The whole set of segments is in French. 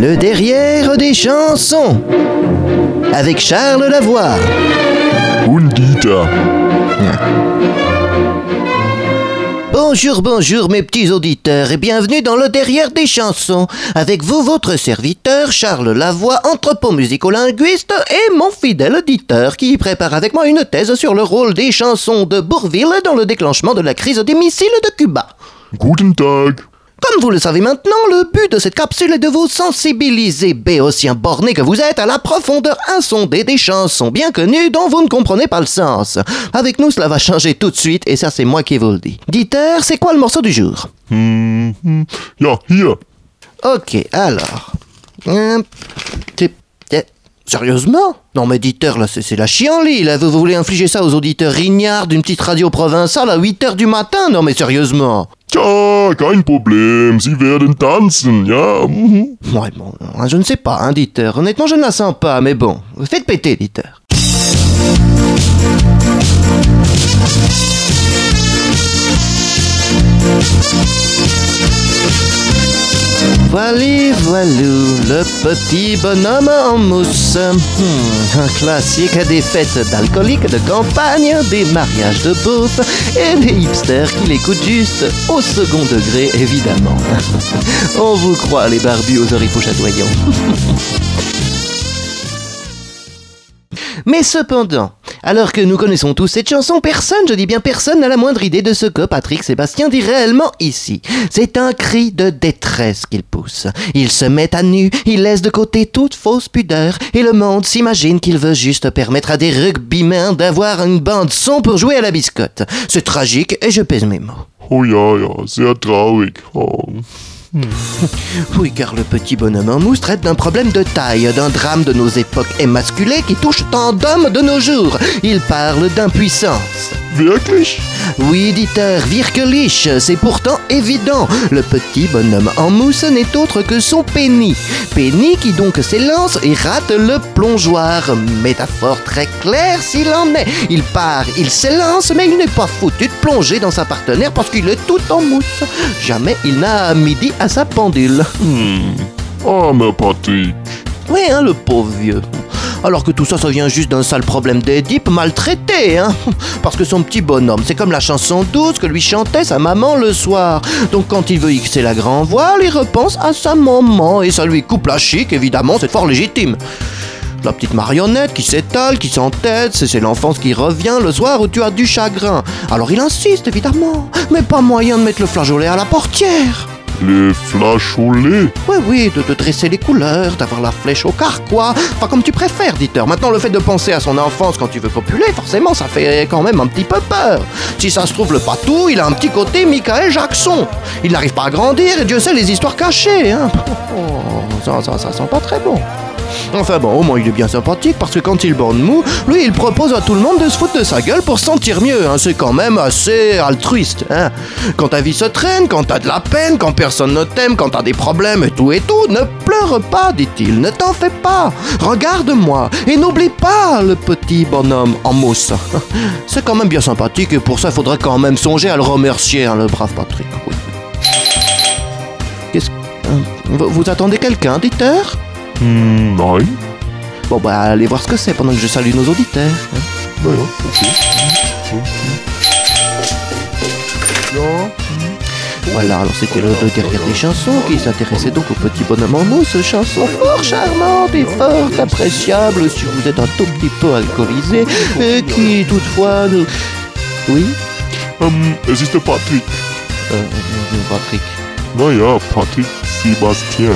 Le derrière des chansons. Avec Charles Lavoie. Bonjour, bonjour mes petits auditeurs et bienvenue dans le derrière des chansons. Avec vous, votre serviteur Charles Lavoie, anthropomusicolinguiste et mon fidèle auditeur qui prépare avec moi une thèse sur le rôle des chansons de Bourville dans le déclenchement de la crise des missiles de Cuba. Guten Tag. Comme vous le savez maintenant, le but de cette capsule est de vous sensibiliser, béotien borné que vous êtes, à la profondeur insondée des chansons bien connues dont vous ne comprenez pas le sens. Avec nous, cela va changer tout de suite, et ça, c'est moi qui vous le dis. Dieter, c'est quoi le morceau du jour? Hm, hm. Ja, hier. Ok, alors. Hum, Sérieusement? Non mais Dieter, là, c'est la chienlit, là. Vous, vous voulez infliger ça aux auditeurs rignaards d'une petite radio provinciale à 8h du matin? Non mais sérieusement Tja, kein Problem. Sie werden tanzen, ja? Mhm. Ouais, bon, je ne sais pas, hein, Dieter. Honnêtement, je ne la sens pas, mais bon. Faites péter, Dieter. Voilà, voilou, le petit bonhomme en mousse. Hmm, un classique des fêtes d'alcooliques de campagne, des mariages de beauf et des hipsters qui l'écoutent juste au second degré, évidemment. On vous croit, les barbus aux oripeaux chatoyants. Mais cependant, alors que nous connaissons tous cette chanson, personne, je dis bien personne, n'a la moindre idée de ce que Patrick Sébastien dit réellement ici. C'est un cri de détresse qu'il pousse. Il se met à nu, il laisse de côté toute fausse pudeur, et le monde s'imagine qu'il veut juste permettre à des rugbymen d'avoir une bande son pour jouer à la biscotte. C'est tragique, et je pèse mes mots. Oh traurig. Oh. Oui, car le petit bonhomme en mousse traite d'un problème de taille, d'un drame de nos époques émasculées qui touche tant d'hommes de nos jours. Il parle d'impuissance. Wirklich? Oui, Dieter, Virkelig, c'est pourtant évident. Le petit bonhomme en mousse n'est autre que son Penny. Penny qui donc s'élance et rate le plongeoir. Métaphore très claire s'il en est. Il part, il s'élance, mais il n'est pas foutu de plonger dans sa partenaire parce qu'il est tout en mousse. Jamais il n'a midi à sa pendule. Hm. Armer Patrick. Oui, hein, le pauvre vieux. Alors que tout ça, ça vient juste d'un sale problème d'Édipe maltraité, hein. Parce que son petit bonhomme, c'est comme la chanson douce que lui chantait sa maman le soir. Donc quand il veut Xer la grand voile, il repense à sa maman et ça lui coupe la chic, évidemment, c'est fort légitime. La petite marionnette qui s'étale, qui s'entête, c'est l'enfance qui revient le soir où tu as du chagrin. Alors il insiste, évidemment, mais pas moyen de mettre le flageolet à la portière. Les flageolets. Oui, oui, de, de dresser les couleurs, d'avoir la flèche au carquois, enfin comme tu préfères, Dieter. Maintenant, le fait de penser à son enfance quand tu veux copuler, forcément, ça fait quand même un petit peu peur. Si ça se trouve, le patou, il a un petit côté Michael Jackson. Il n'arrive pas à grandir et Dieu sait les histoires cachées, hein. Oh, ça sent pas très bon. Enfin bon, au moins il est bien sympathique parce que quand il borne mou, lui il propose à tout le monde de se foutre de sa gueule pour se sentir mieux. hein. C'est quand même assez altruiste. Hein. Quand ta vie se traîne, quand t'as de la peine, quand personne ne t'aime, quand t'as des problèmes et tout et tout, ne pleure pas, dit-il, ne t'en fais pas. Regarde-moi et n'oublie pas le petit bonhomme en mousse. C'est quand même bien sympathique et pour ça il faudrait quand même songer à le remercier, hein, le brave Patrick. Qu'est-ce vous, vous attendez quelqu'un, Dieter Hm, nein. Bon bah allez voir ce que c'est pendant que je salue nos auditeurs. hein. Naja, okay. Ja. Voilà, alors c'était le, derrière des chansons qui s'intéressait donc au petit bonhomme en mousse, chanson fort charmante et fort appréciable si vous êtes un tout petit peu alcoolisé, et qui toutefois nous... Oui? Es ist der Patrick. euh, euh, Patrick. Naja, Patrick Sébastien.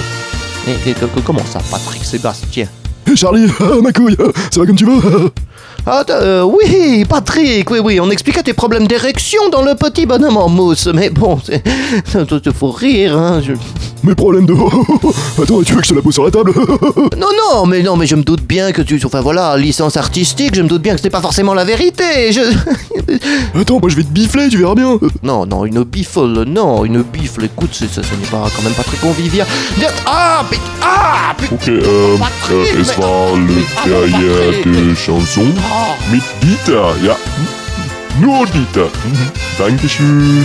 Et, et, comment ça, Patrick Sébastien? Charlie, ah, ma couille, ah, ça va comme tu veux. Ah, euh, oui, Patrick, oui, oui, on expliquait tes problèmes d'érection dans le petit bonhomme en mousse, mais bon, c'est... Il faut rire, hein, je- Mes problèmes de... Attends, tu veux que je te la pose sur la table? Non, non, mais non, mais je me doute bien que tu... Enfin voilà, licence artistique, je me doute bien que c'était pas forcément la vérité, je... Attends, moi je vais te bifler, tu verras bien Non, non, une bifle, non, une bifle, écoute, ça, ce n'est pas quand même pas très convivial. Ah, pit- ah, Okay, ähm, äh, es war le derrière de Chanson? Mit Dieter, ja. Nur Dieter. Dankeschön.